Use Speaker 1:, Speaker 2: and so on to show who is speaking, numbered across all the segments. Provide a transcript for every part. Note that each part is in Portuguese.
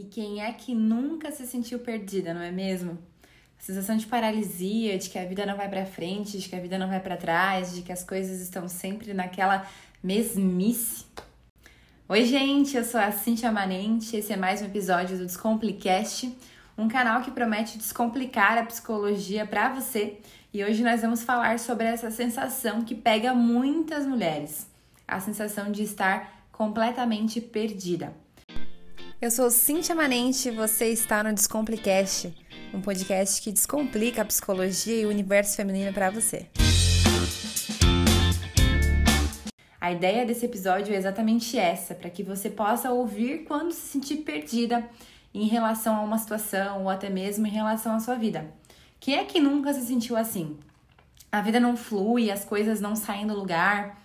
Speaker 1: E quem é que nunca se sentiu perdida, não é mesmo? A sensação de paralisia, de que a vida não vai para frente, de que a vida não vai para trás, de que as coisas estão sempre naquela mesmice. Oi, gente, eu sou a Cintia Manente, esse é mais um episódio do Descomplicast, um canal que promete descomplicar a psicologia para você. E hoje nós vamos falar sobre essa sensação que pega muitas mulheres, a sensação de estar completamente perdida. Eu sou Cintia Manente e você está no Descomplicast, um podcast que descomplica a psicologia e o universo feminino para você. A ideia desse episódio é exatamente essa, para que você possa ouvir quando se sentir perdida em relação a uma situação ou até mesmo em relação à sua vida. Quem é que nunca se sentiu assim? A vida não flui, as coisas não saem do lugar,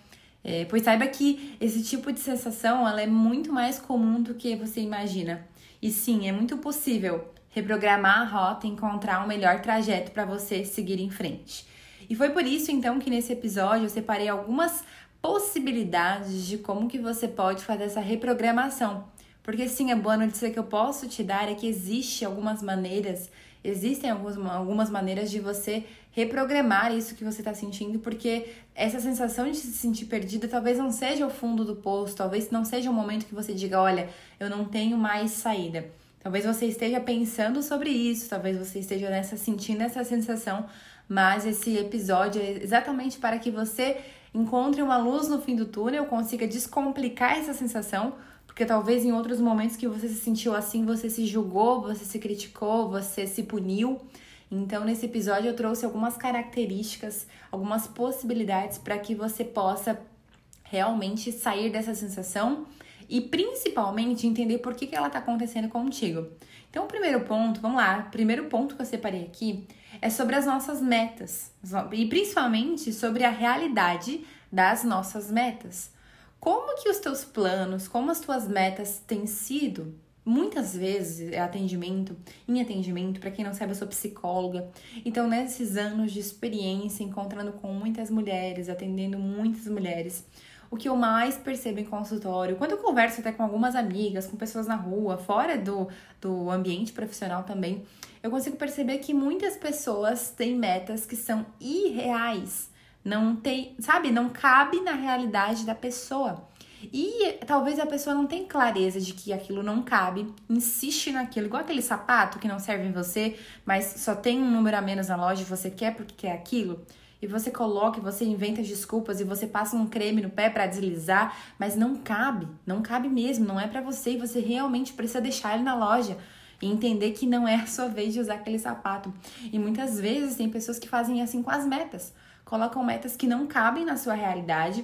Speaker 1: é, pois saiba que esse tipo de sensação ela é muito mais comum do que você imagina. E sim, é muito possível reprogramar a rota e encontrar um melhor trajeto para você seguir em frente. E foi por isso então que nesse episódio eu separei algumas possibilidades de como que você pode fazer essa reprogramação. Porque sim, a boa notícia que eu posso te dar é que existe algumas maneiras existem algumas, algumas maneiras de você reprogramar isso que você está sentindo, porque essa sensação de se sentir perdida talvez não seja o fundo do poço, talvez não seja o momento que você diga, olha, eu não tenho mais saída. Talvez você esteja pensando sobre isso, talvez você esteja nessa sentindo essa sensação, mas esse episódio é exatamente para que você encontre uma luz no fim do túnel, consiga descomplicar essa sensação porque talvez em outros momentos que você se sentiu assim, você se julgou, você se criticou, você se puniu. Então, nesse episódio, eu trouxe algumas características, algumas possibilidades para que você possa realmente sair dessa sensação e principalmente entender por que, que ela está acontecendo contigo. Então, o primeiro ponto, vamos lá, o primeiro ponto que eu separei aqui é sobre as nossas metas e principalmente sobre a realidade das nossas metas. Como que os teus planos, como as tuas metas têm sido? Muitas vezes é atendimento, em atendimento, para quem não sabe, eu sou psicóloga. Então, nesses anos de experiência, encontrando com muitas mulheres, atendendo muitas mulheres, o que eu mais percebo em consultório, quando eu converso até com algumas amigas, com pessoas na rua, fora do, do ambiente profissional também, eu consigo perceber que muitas pessoas têm metas que são irreais não tem, sabe, não cabe na realidade da pessoa. E talvez a pessoa não tenha clareza de que aquilo não cabe, insiste naquilo, igual aquele sapato que não serve em você, mas só tem um número a menos na loja e você quer porque quer aquilo. E você coloca, e você inventa desculpas e você passa um creme no pé para deslizar, mas não cabe, não cabe mesmo, não é para você e você realmente precisa deixar ele na loja e entender que não é a sua vez de usar aquele sapato. E muitas vezes tem pessoas que fazem assim com as metas colocam metas que não cabem na sua realidade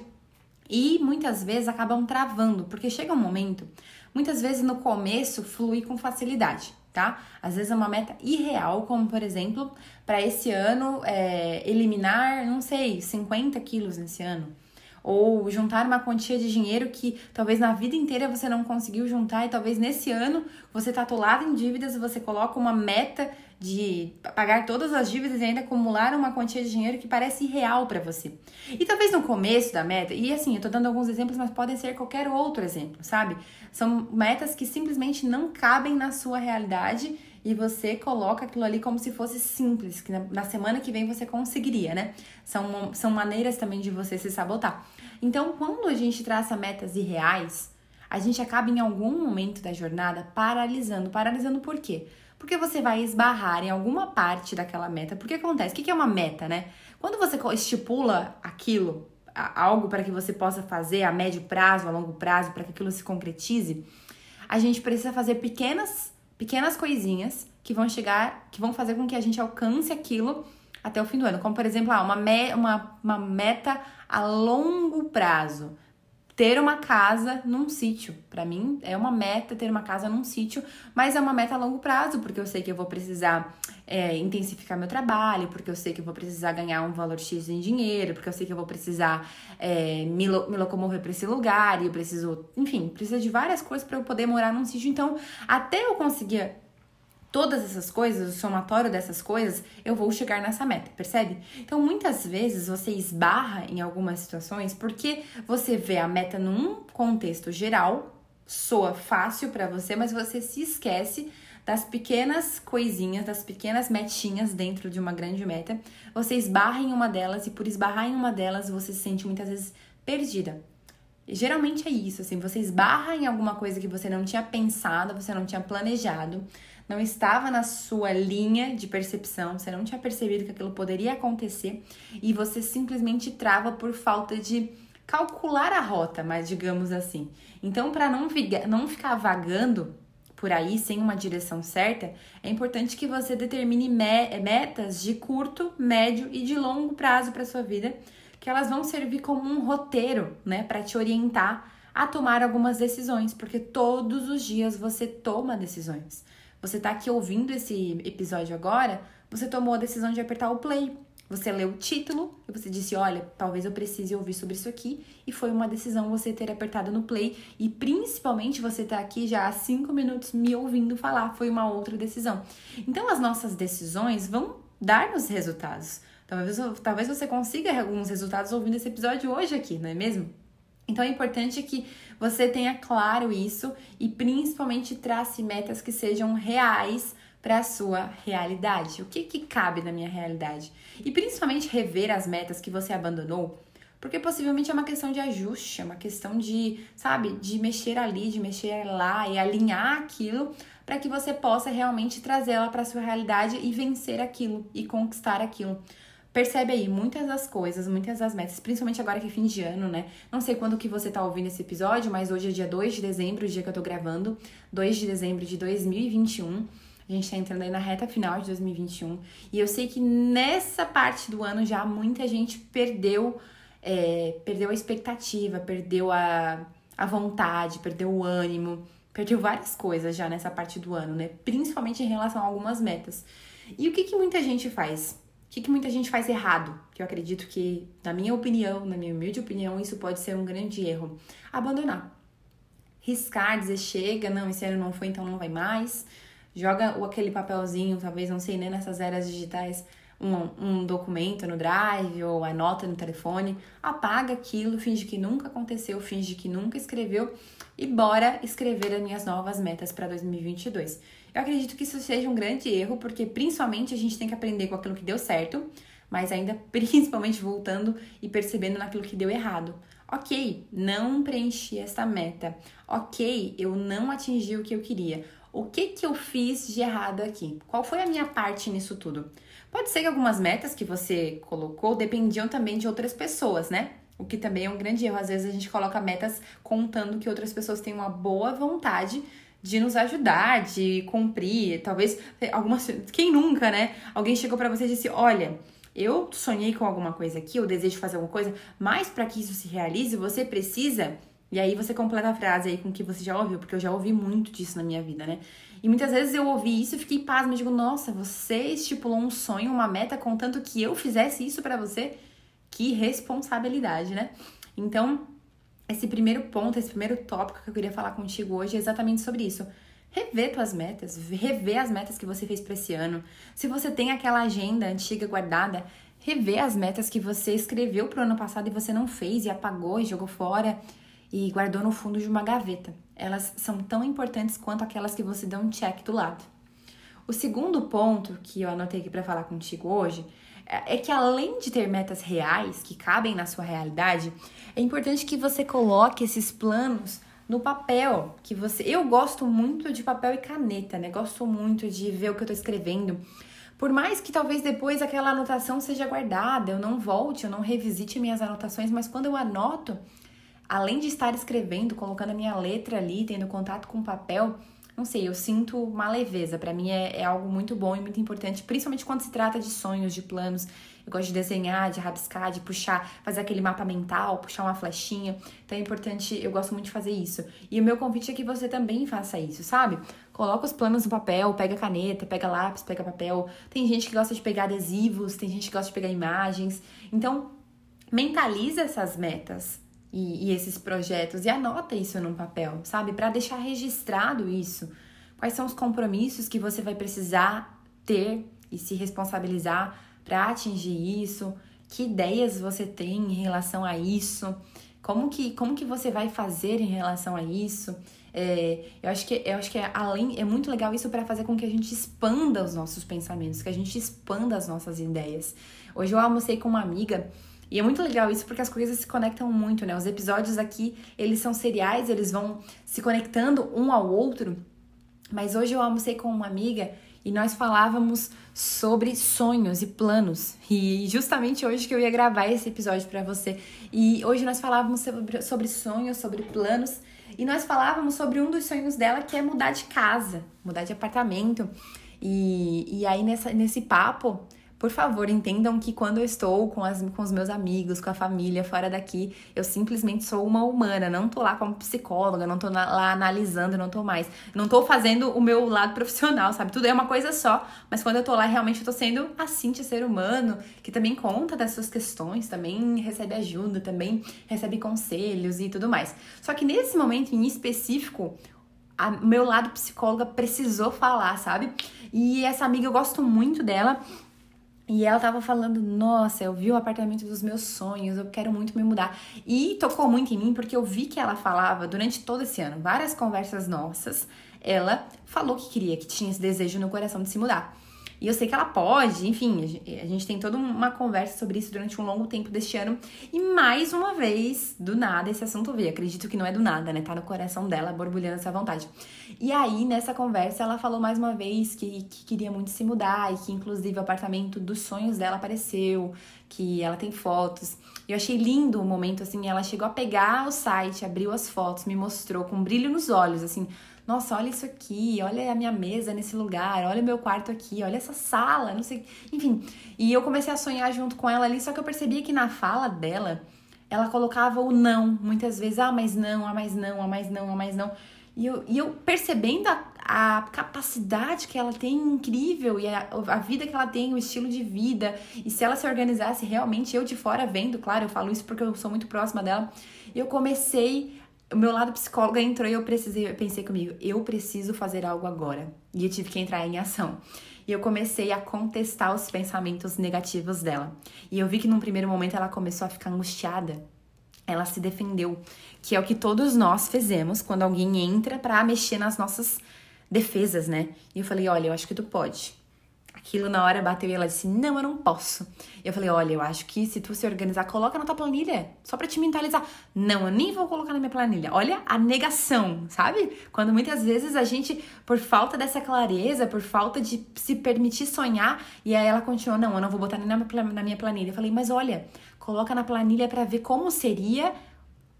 Speaker 1: e muitas vezes acabam travando, porque chega um momento, muitas vezes no começo flui com facilidade, tá? Às vezes é uma meta irreal, como por exemplo, para esse ano é, eliminar, não sei, 50 quilos nesse ano ou juntar uma quantia de dinheiro que talvez na vida inteira você não conseguiu juntar e talvez nesse ano você está atolado em dívidas e você coloca uma meta de pagar todas as dívidas e ainda acumular uma quantia de dinheiro que parece irreal para você. E talvez no começo da meta, e assim, eu tô dando alguns exemplos, mas podem ser qualquer outro exemplo, sabe? São metas que simplesmente não cabem na sua realidade e você coloca aquilo ali como se fosse simples, que na, semana que vem você conseguiria, né? São, são maneiras também de você se sabotar. Então, quando a gente traça metas irreais, a gente acaba em algum momento da jornada paralisando. Paralisando por quê? Porque você vai esbarrar em alguma parte daquela meta. Porque acontece? O que é uma meta, né? Quando você estipula aquilo, algo para que você possa fazer a médio prazo, a longo prazo, para que aquilo se concretize, a gente precisa fazer pequenas, pequenas coisinhas que vão chegar, que vão fazer com que a gente alcance aquilo até o fim do ano. Como, por exemplo, ah, uma, me, uma, uma meta a longo prazo ter uma casa num sítio. Para mim é uma meta ter uma casa num sítio, mas é uma meta a longo prazo, porque eu sei que eu vou precisar é, intensificar meu trabalho, porque eu sei que eu vou precisar ganhar um valor X em dinheiro, porque eu sei que eu vou precisar é, me, lo me locomover para esse lugar e eu preciso, enfim, precisa de várias coisas para eu poder morar num sítio. Então, até eu conseguir todas essas coisas, o somatório dessas coisas, eu vou chegar nessa meta, percebe? Então, muitas vezes você esbarra em algumas situações porque você vê a meta num contexto geral, soa fácil para você, mas você se esquece das pequenas coisinhas, das pequenas metinhas dentro de uma grande meta. Você esbarra em uma delas e por esbarrar em uma delas você se sente muitas vezes perdida. E geralmente é isso, assim, você esbarra em alguma coisa que você não tinha pensado, você não tinha planejado, não estava na sua linha de percepção, você não tinha percebido que aquilo poderia acontecer e você simplesmente trava por falta de calcular a rota, mas digamos assim. Então, para não, não ficar vagando por aí sem uma direção certa, é importante que você determine metas de curto, médio e de longo prazo para sua vida, que elas vão servir como um roteiro, né, para te orientar a tomar algumas decisões, porque todos os dias você toma decisões. Você está aqui ouvindo esse episódio agora, você tomou a decisão de apertar o play. Você leu o título e você disse: Olha, talvez eu precise ouvir sobre isso aqui. E foi uma decisão você ter apertado no play. E principalmente você tá aqui já há cinco minutos me ouvindo falar. Foi uma outra decisão. Então as nossas decisões vão dar-nos resultados. Talvez, talvez você consiga alguns resultados ouvindo esse episódio hoje aqui, não é mesmo? Então é importante que você tenha claro isso e principalmente trace metas que sejam reais para a sua realidade. O que, que cabe na minha realidade? E principalmente rever as metas que você abandonou, porque possivelmente é uma questão de ajuste, é uma questão de, sabe, de mexer ali, de mexer lá e alinhar aquilo para que você possa realmente trazê-la para a sua realidade e vencer aquilo e conquistar aquilo. Percebe aí, muitas das coisas, muitas das metas, principalmente agora que é fim de ano, né? Não sei quando que você tá ouvindo esse episódio, mas hoje é dia 2 de dezembro, o dia que eu tô gravando, 2 de dezembro de 2021. A gente tá entrando aí na reta final de 2021. E eu sei que nessa parte do ano já muita gente perdeu, é, perdeu a expectativa, perdeu a, a vontade, perdeu o ânimo, perdeu várias coisas já nessa parte do ano, né? Principalmente em relação a algumas metas. E o que, que muita gente faz? O que, que muita gente faz errado? Que eu acredito que, na minha opinião, na minha humilde opinião, isso pode ser um grande erro. Abandonar. Riscar, dizer chega, não, esse ano não foi, então não vai mais joga aquele papelzinho, talvez, não sei, né, nessas eras digitais, um, um documento no drive ou anota no telefone, apaga aquilo, finge que nunca aconteceu, finge que nunca escreveu e bora escrever as minhas novas metas para 2022. Eu acredito que isso seja um grande erro, porque principalmente a gente tem que aprender com aquilo que deu certo, mas ainda principalmente voltando e percebendo naquilo que deu errado. Ok, não preenchi essa meta. Ok, eu não atingi o que eu queria o que, que eu fiz de errado aqui? Qual foi a minha parte nisso tudo? Pode ser que algumas metas que você colocou dependiam também de outras pessoas, né? O que também é um grande erro. Às vezes a gente coloca metas contando que outras pessoas têm uma boa vontade de nos ajudar, de cumprir. Talvez algumas. Quem nunca, né? Alguém chegou para você e disse: Olha, eu sonhei com alguma coisa aqui, eu desejo fazer alguma coisa, mas para que isso se realize, você precisa e aí você completa a frase aí com o que você já ouviu, porque eu já ouvi muito disso na minha vida, né? E muitas vezes eu ouvi isso e fiquei pasma, digo, nossa, você estipulou um sonho, uma meta, contanto que eu fizesse isso para você? Que responsabilidade, né? Então, esse primeiro ponto, esse primeiro tópico que eu queria falar contigo hoje é exatamente sobre isso. Rever tuas metas, rever as metas que você fez para esse ano. Se você tem aquela agenda antiga guardada, rever as metas que você escreveu pro ano passado e você não fez e apagou e jogou fora e guardou no fundo de uma gaveta. Elas são tão importantes quanto aquelas que você dá um check do lado. O segundo ponto que eu anotei aqui para falar contigo hoje é, é que além de ter metas reais que cabem na sua realidade, é importante que você coloque esses planos no papel, que você, eu gosto muito de papel e caneta, né? Gosto muito de ver o que eu tô escrevendo. Por mais que talvez depois aquela anotação seja guardada, eu não volte, eu não revisite minhas anotações, mas quando eu anoto, além de estar escrevendo, colocando a minha letra ali, tendo contato com o papel, não sei, eu sinto uma leveza. Para mim é, é, algo muito bom e muito importante, principalmente quando se trata de sonhos, de planos. Eu gosto de desenhar, de rabiscar, de puxar, fazer aquele mapa mental, puxar uma flechinha. Então é importante, eu gosto muito de fazer isso. E o meu convite é que você também faça isso, sabe? Coloca os planos no papel, pega caneta, pega lápis, pega papel. Tem gente que gosta de pegar adesivos, tem gente que gosta de pegar imagens. Então, mentaliza essas metas e, e esses projetos e anota isso num papel, sabe? Para deixar registrado isso. Quais são os compromissos que você vai precisar ter e se responsabilizar para atingir isso? Que ideias você tem em relação a isso? Como que, como que você vai fazer em relação a isso? É, eu acho que eu acho que é além é muito legal isso para fazer com que a gente expanda os nossos pensamentos, que a gente expanda as nossas ideias. Hoje eu almocei com uma amiga e é muito legal isso porque as coisas se conectam muito, né? Os episódios aqui, eles são seriais, eles vão se conectando um ao outro. Mas hoje eu almocei com uma amiga e nós falávamos sobre sonhos e planos. E justamente hoje que eu ia gravar esse episódio para você. E hoje nós falávamos sobre, sobre sonhos, sobre planos. E nós falávamos sobre um dos sonhos dela que é mudar de casa, mudar de apartamento. E, e aí nessa, nesse papo por favor, entendam que quando eu estou com, as, com os meus amigos, com a família fora daqui, eu simplesmente sou uma humana, não tô lá como psicóloga, não tô na, lá analisando, não tô mais. Não tô fazendo o meu lado profissional, sabe? Tudo é uma coisa só, mas quando eu tô lá, realmente eu tô sendo a Cintia, ser humano, que também conta das suas questões, também recebe ajuda, também recebe conselhos e tudo mais. Só que nesse momento em específico, a, meu lado psicóloga precisou falar, sabe? E essa amiga eu gosto muito dela e ela tava falando, nossa, eu vi o apartamento dos meus sonhos, eu quero muito me mudar. E tocou muito em mim porque eu vi que ela falava durante todo esse ano, várias conversas nossas, ela falou que queria, que tinha esse desejo no coração de se mudar. E eu sei que ela pode, enfim, a gente tem toda uma conversa sobre isso durante um longo tempo deste ano. E mais uma vez, do nada, esse assunto veio. Acredito que não é do nada, né? Tá no coração dela, borbulhando essa vontade. E aí, nessa conversa, ela falou mais uma vez que, que queria muito se mudar e que, inclusive, o apartamento dos sonhos dela apareceu, que ela tem fotos. Eu achei lindo o momento, assim, ela chegou a pegar o site, abriu as fotos, me mostrou com um brilho nos olhos, assim, nossa, olha isso aqui, olha a minha mesa nesse lugar, olha meu quarto aqui, olha essa sala, não sei. Enfim, e eu comecei a sonhar junto com ela ali, só que eu percebia que na fala dela, ela colocava o não, muitas vezes, ah, mas não, ah, mas não, ah, mas não, ah, mas não. E eu, e eu percebendo a, a capacidade que ela tem incrível e a, a vida que ela tem, o estilo de vida, e se ela se organizasse realmente, eu de fora vendo, claro, eu falo isso porque eu sou muito próxima dela, eu comecei o meu lado psicóloga entrou e eu precisei, eu pensei comigo, eu preciso fazer algo agora. E eu tive que entrar em ação. E eu comecei a contestar os pensamentos negativos dela. E eu vi que num primeiro momento ela começou a ficar angustiada. Ela se defendeu, que é o que todos nós fizemos quando alguém entra para mexer nas nossas defesas, né? E eu falei: "Olha, eu acho que tu pode. Aquilo na hora bateu e ela disse: Não, eu não posso. Eu falei: Olha, eu acho que se tu se organizar, coloca na tua planilha, só pra te mentalizar. Não, eu nem vou colocar na minha planilha. Olha a negação, sabe? Quando muitas vezes a gente, por falta dessa clareza, por falta de se permitir sonhar, e aí ela continuou: Não, eu não vou botar nem na minha planilha. Eu falei: Mas olha, coloca na planilha para ver como seria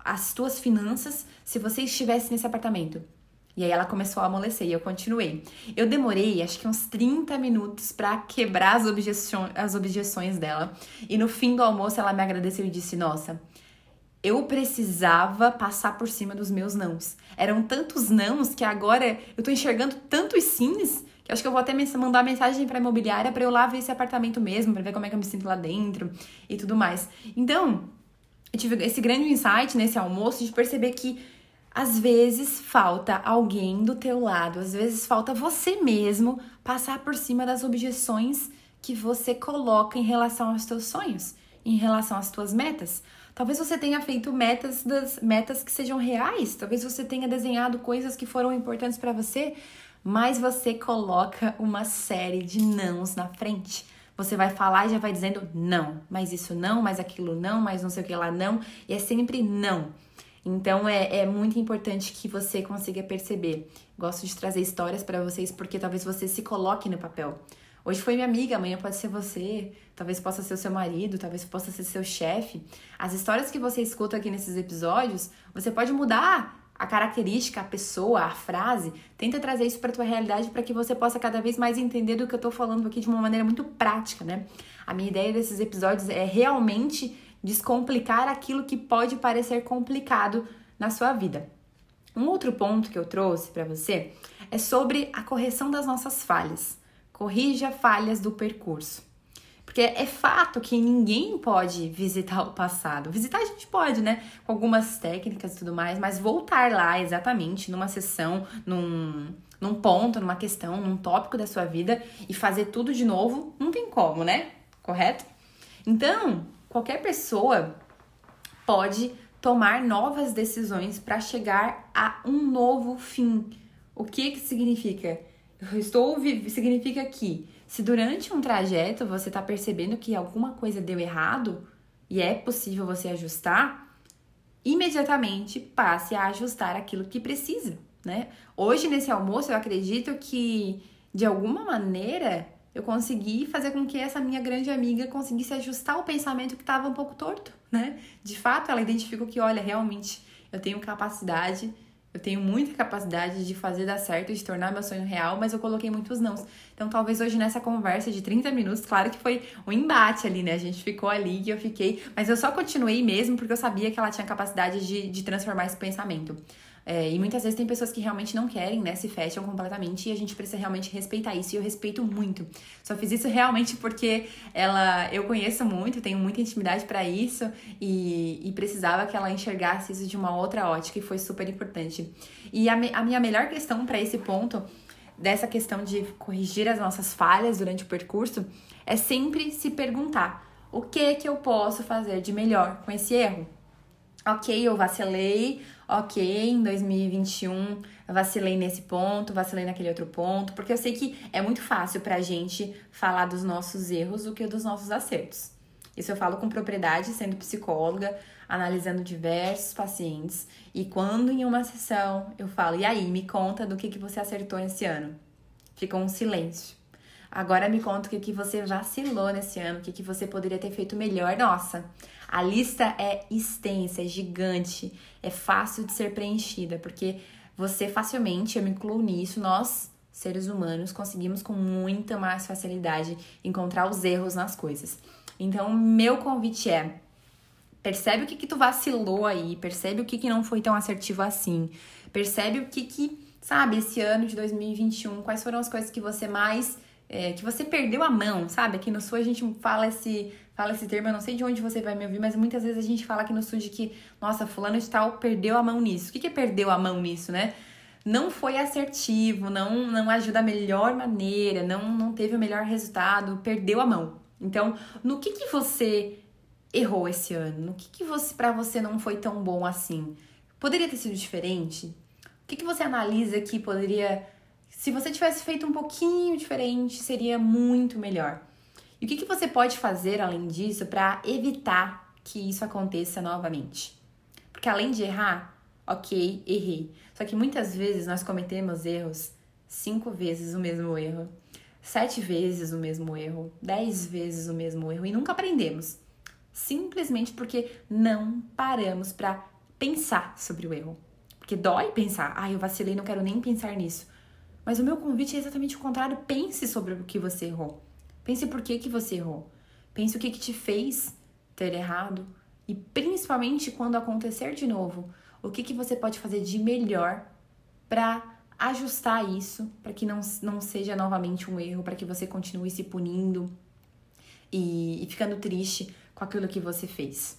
Speaker 1: as tuas finanças se você estivesse nesse apartamento. E aí ela começou a amolecer e eu continuei. Eu demorei acho que uns 30 minutos para quebrar as, objeções, as objeções dela. E no fim do almoço ela me agradeceu e disse: Nossa, eu precisava passar por cima dos meus nãos. Eram tantos nãos que agora eu tô enxergando tantos sims que acho que eu vou até mandar mensagem para imobiliária para eu lá ver esse apartamento mesmo, para ver como é que eu me sinto lá dentro e tudo mais. Então, eu tive esse grande insight nesse almoço de perceber que às vezes falta alguém do teu lado, às vezes falta você mesmo passar por cima das objeções que você coloca em relação aos teus sonhos, em relação às tuas metas. Talvez você tenha feito metas das metas que sejam reais, talvez você tenha desenhado coisas que foram importantes para você, mas você coloca uma série de nãos na frente. Você vai falar e já vai dizendo não, mas isso não, mas aquilo não, mas não sei o que lá não, e é sempre não. Então é, é muito importante que você consiga perceber. Gosto de trazer histórias para vocês porque talvez você se coloque no papel. Hoje foi minha amiga, amanhã pode ser você, talvez possa ser o seu marido, talvez possa ser seu chefe. As histórias que você escuta aqui nesses episódios, você pode mudar a característica, a pessoa, a frase. Tenta trazer isso para tua realidade para que você possa cada vez mais entender do que eu tô falando aqui de uma maneira muito prática, né? A minha ideia desses episódios é realmente descomplicar aquilo que pode parecer complicado na sua vida. Um outro ponto que eu trouxe para você é sobre a correção das nossas falhas. Corrija falhas do percurso. Porque é fato que ninguém pode visitar o passado. Visitar a gente pode, né? Com algumas técnicas e tudo mais, mas voltar lá exatamente numa sessão, num, num ponto, numa questão, num tópico da sua vida e fazer tudo de novo, não tem como, né? Correto? Então, qualquer pessoa pode tomar novas decisões para chegar a um novo fim. O que que significa? Eu estou significa que se durante um trajeto você está percebendo que alguma coisa deu errado e é possível você ajustar, imediatamente passe a ajustar aquilo que precisa, né? Hoje nesse almoço eu acredito que de alguma maneira eu consegui fazer com que essa minha grande amiga conseguisse ajustar o pensamento que estava um pouco torto, né? De fato, ela identificou que, olha, realmente eu tenho capacidade, eu tenho muita capacidade de fazer dar certo, de tornar meu sonho real, mas eu coloquei muitos nãos. Então, talvez hoje nessa conversa de 30 minutos, claro que foi um embate ali, né? A gente ficou ali e eu fiquei, mas eu só continuei mesmo porque eu sabia que ela tinha capacidade de, de transformar esse pensamento. É, e muitas vezes tem pessoas que realmente não querem, né? Se fecham completamente e a gente precisa realmente respeitar isso. E eu respeito muito. Só fiz isso realmente porque ela eu conheço muito, tenho muita intimidade para isso e, e, precisava que ela enxergasse isso de uma outra ótica e foi super importante. E a, a minha melhor questão para esse ponto, dessa questão de corrigir as nossas falhas durante o percurso, é sempre se perguntar: o que que eu posso fazer de melhor com esse erro? Ok, eu vacilei, ok, em 2021 vacilei nesse ponto, vacilei naquele outro ponto, porque eu sei que é muito fácil pra gente falar dos nossos erros do que dos nossos acertos. Isso eu falo com propriedade, sendo psicóloga, analisando diversos pacientes, e quando em uma sessão eu falo, e aí, me conta do que, que você acertou esse ano. Fica um silêncio. Agora me conta o que, que você vacilou nesse ano, o que, que você poderia ter feito melhor. Nossa, a lista é extensa, é gigante, é fácil de ser preenchida, porque você facilmente, eu me incluo nisso, nós, seres humanos, conseguimos com muita mais facilidade encontrar os erros nas coisas. Então, meu convite é: percebe o que, que tu vacilou aí, percebe o que, que não foi tão assertivo assim, percebe o que, que, sabe, esse ano de 2021, quais foram as coisas que você mais. É, que você perdeu a mão, sabe? Aqui no Sul a gente fala esse fala esse termo, eu não sei de onde você vai me ouvir, mas muitas vezes a gente fala aqui no sul de que, nossa, fulano de tal perdeu a mão nisso. O que, que é perdeu a mão nisso, né? Não foi assertivo, não, não ajuda da melhor maneira, não, não teve o melhor resultado, perdeu a mão. Então, no que, que você errou esse ano? No que, que você para você não foi tão bom assim? Poderia ter sido diferente? O que, que você analisa que poderia. Se você tivesse feito um pouquinho diferente, seria muito melhor. E o que, que você pode fazer além disso para evitar que isso aconteça novamente? Porque além de errar, ok, errei. Só que muitas vezes nós cometemos erros cinco vezes o mesmo erro, sete vezes o mesmo erro, dez vezes o mesmo erro e nunca aprendemos. Simplesmente porque não paramos para pensar sobre o erro. Porque dói pensar, ah, eu vacilei, não quero nem pensar nisso. Mas o meu convite é exatamente o contrário: pense sobre o que você errou. Pense por que, que você errou. Pense o que, que te fez ter errado. E principalmente quando acontecer de novo, o que, que você pode fazer de melhor para ajustar isso, para que não, não seja novamente um erro, para que você continue se punindo e, e ficando triste com aquilo que você fez.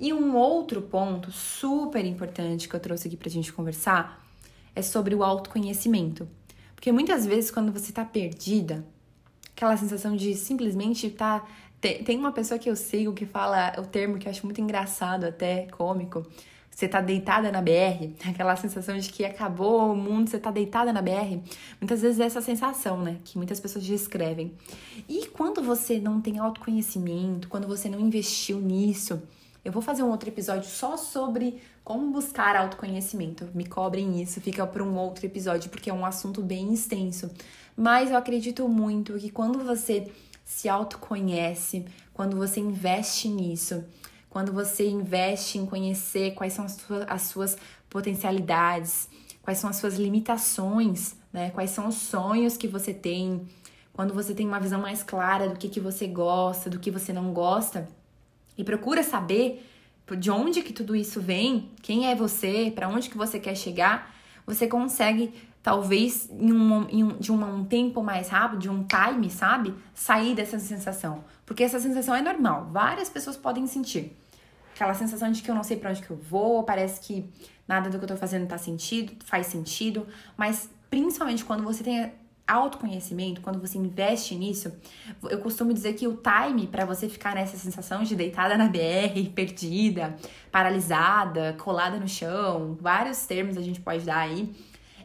Speaker 1: E um outro ponto super importante que eu trouxe aqui pra gente conversar é sobre o autoconhecimento. Porque muitas vezes, quando você tá perdida, aquela sensação de simplesmente. Tá... Tem uma pessoa que eu sigo que fala o termo que eu acho muito engraçado, até cômico. Você tá deitada na BR, aquela sensação de que acabou o mundo, você tá deitada na BR. Muitas vezes é essa sensação, né? Que muitas pessoas descrevem. E quando você não tem autoconhecimento, quando você não investiu nisso, eu vou fazer um outro episódio só sobre como buscar autoconhecimento. Me cobrem isso, fica para um outro episódio, porque é um assunto bem extenso. Mas eu acredito muito que quando você se autoconhece, quando você investe nisso, quando você investe em conhecer quais são as suas, as suas potencialidades, quais são as suas limitações, né? Quais são os sonhos que você tem, quando você tem uma visão mais clara do que, que você gosta, do que você não gosta, e procura saber de onde que tudo isso vem, quem é você, para onde que você quer chegar, você consegue talvez em um, em um, de um, tempo mais rápido, de um time, sabe? Sair dessa sensação. Porque essa sensação é normal, várias pessoas podem sentir. Aquela sensação de que eu não sei para onde que eu vou, parece que nada do que eu tô fazendo tá sentido, faz sentido, mas principalmente quando você tem autoconhecimento, quando você investe nisso, eu costumo dizer que o time para você ficar nessa sensação de deitada na BR, perdida, paralisada, colada no chão, vários termos a gente pode dar aí,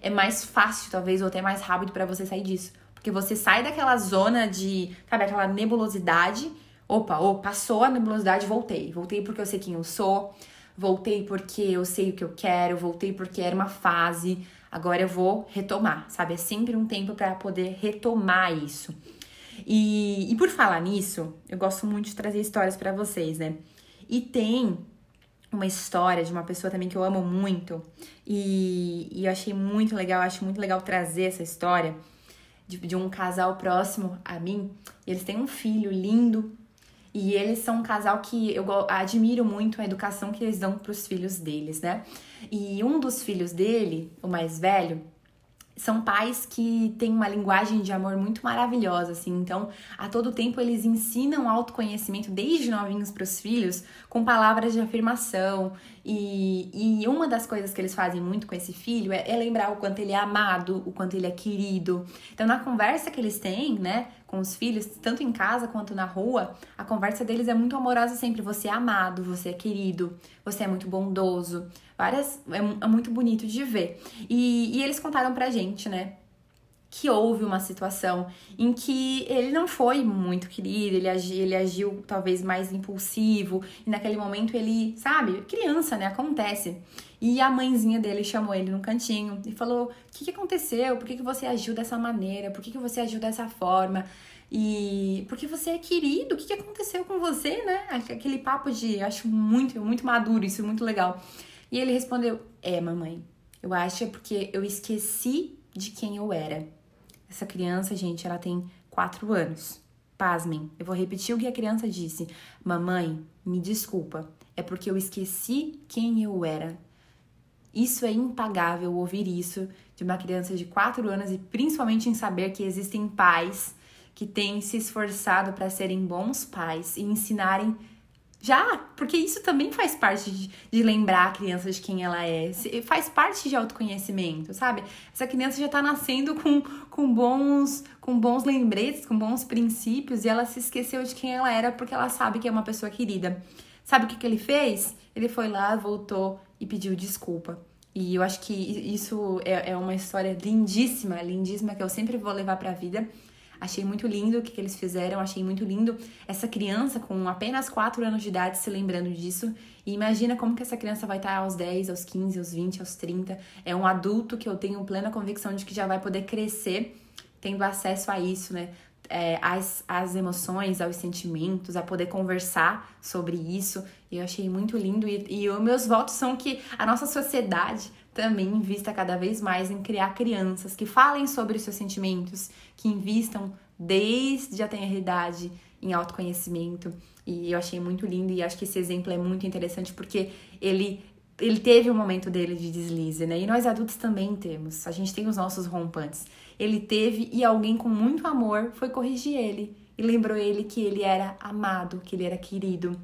Speaker 1: é mais fácil, talvez, ou até mais rápido para você sair disso. Porque você sai daquela zona de, sabe, aquela nebulosidade. Opa, oh, passou a nebulosidade, voltei. Voltei porque eu sei quem eu sou, voltei porque eu sei o que eu quero, voltei porque era uma fase agora eu vou retomar, sabe? É sempre um tempo para poder retomar isso. E, e por falar nisso, eu gosto muito de trazer histórias para vocês, né? E tem uma história de uma pessoa também que eu amo muito e, e eu achei muito legal, acho muito legal trazer essa história de, de um casal próximo a mim. Eles têm um filho lindo, e eles são um casal que eu admiro muito a educação que eles dão para os filhos deles, né? E um dos filhos dele, o mais velho, são pais que têm uma linguagem de amor muito maravilhosa, assim. Então, a todo tempo eles ensinam autoconhecimento desde novinhos para os filhos com palavras de afirmação. E, e uma das coisas que eles fazem muito com esse filho é, é lembrar o quanto ele é amado, o quanto ele é querido. Então, na conversa que eles têm, né, com os filhos, tanto em casa quanto na rua, a conversa deles é muito amorosa sempre. Você é amado, você é querido, você é muito bondoso, Várias. É, é muito bonito de ver. E, e eles contaram pra gente, né? Que houve uma situação em que ele não foi muito querido, ele agiu, ele agiu talvez mais impulsivo, e naquele momento ele, sabe, criança, né? Acontece. E a mãezinha dele chamou ele num cantinho e falou: O que, que aconteceu? Por que, que você agiu dessa maneira? Por que, que você agiu dessa forma? E porque você é querido, o que, que aconteceu com você, né? Aquele papo de, acho muito, muito maduro, isso é muito legal. E ele respondeu: É, mamãe, eu acho é porque eu esqueci de quem eu era. Essa criança, gente, ela tem quatro anos. Pasmem, eu vou repetir o que a criança disse. Mamãe, me desculpa, é porque eu esqueci quem eu era. Isso é impagável ouvir isso de uma criança de quatro anos e principalmente em saber que existem pais que têm se esforçado para serem bons pais e ensinarem já, porque isso também faz parte de, de, lembrar a criança de quem ela é. Faz parte de autoconhecimento, sabe? Essa criança já tá nascendo com, com, bons, com bons lembretes, com bons princípios, e ela se esqueceu de quem ela era porque ela sabe que é uma pessoa querida. Sabe o que, que ele fez? Ele foi lá, voltou e pediu desculpa. E eu acho que isso é, é uma história lindíssima, lindíssima, que eu sempre vou levar pra vida. Achei muito lindo o que, que eles fizeram, achei muito lindo essa criança com apenas 4 anos de idade se lembrando disso. E imagina como que essa criança vai estar aos 10, aos 15, aos 20, aos 30. É um adulto que eu tenho plena convicção de que já vai poder crescer tendo acesso a isso, né? É, as, as emoções, aos sentimentos, a poder conversar sobre isso. E eu achei muito lindo. E, e os meus votos são que a nossa sociedade também invista cada vez mais em criar crianças que falem sobre seus sentimentos, que invistam desde a tenra em autoconhecimento. E eu achei muito lindo e acho que esse exemplo é muito interessante porque ele ele teve um momento dele de deslize, né? E nós adultos também temos. A gente tem os nossos rompantes. Ele teve e alguém com muito amor foi corrigir ele e lembrou ele que ele era amado, que ele era querido.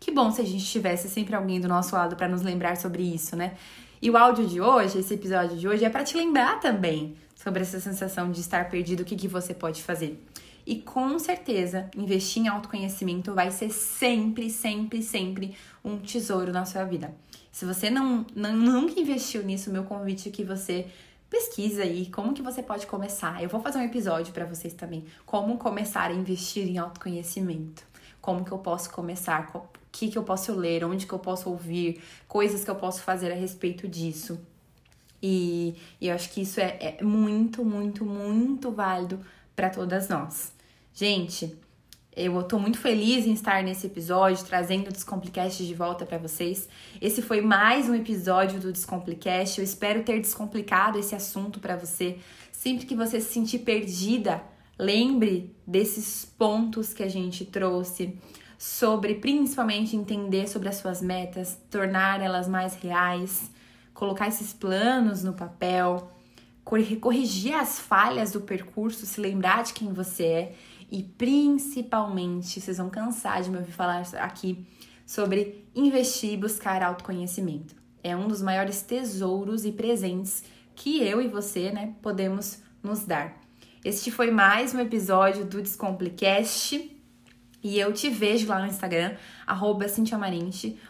Speaker 1: Que bom se a gente tivesse sempre alguém do nosso lado para nos lembrar sobre isso, né? E o áudio de hoje, esse episódio de hoje, é para te lembrar também sobre essa sensação de estar perdido, o que, que você pode fazer. E com certeza, investir em autoconhecimento vai ser sempre, sempre, sempre um tesouro na sua vida. Se você não, não nunca investiu nisso, meu convite é que você pesquisa aí como que você pode começar. Eu vou fazer um episódio para vocês também, como começar a investir em autoconhecimento. Como que eu posso começar, que, que eu posso ler, onde que eu posso ouvir, coisas que eu posso fazer a respeito disso. E, e eu acho que isso é, é muito, muito, muito válido para todas nós. Gente, eu tô muito feliz em estar nesse episódio, trazendo o Descomplicast de volta para vocês. Esse foi mais um episódio do Descomplicast. Eu espero ter descomplicado esse assunto para você. Sempre que você se sentir perdida, lembre desses pontos que a gente trouxe sobre principalmente entender sobre as suas metas, tornar elas mais reais, colocar esses planos no papel, corrigir as falhas do percurso, se lembrar de quem você é e principalmente, vocês vão cansar de me ouvir falar aqui sobre investir e buscar autoconhecimento. É um dos maiores tesouros e presentes que eu e você, né, podemos nos dar. Este foi mais um episódio do Descomplicast. E eu te vejo lá no Instagram, arroba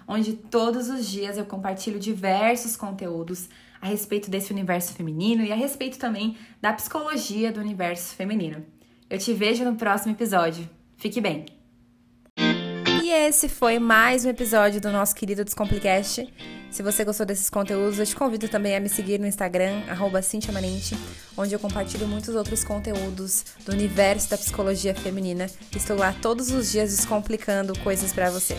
Speaker 1: onde todos os dias eu compartilho diversos conteúdos a respeito desse universo feminino e a respeito também da psicologia do universo feminino. Eu te vejo no próximo episódio. Fique bem! E esse foi mais um episódio do nosso querido Descomplicast. Se você gostou desses conteúdos, eu te convido também a me seguir no Instagram, cintiamanente, onde eu compartilho muitos outros conteúdos do universo da psicologia feminina. Estou lá todos os dias descomplicando coisas para você.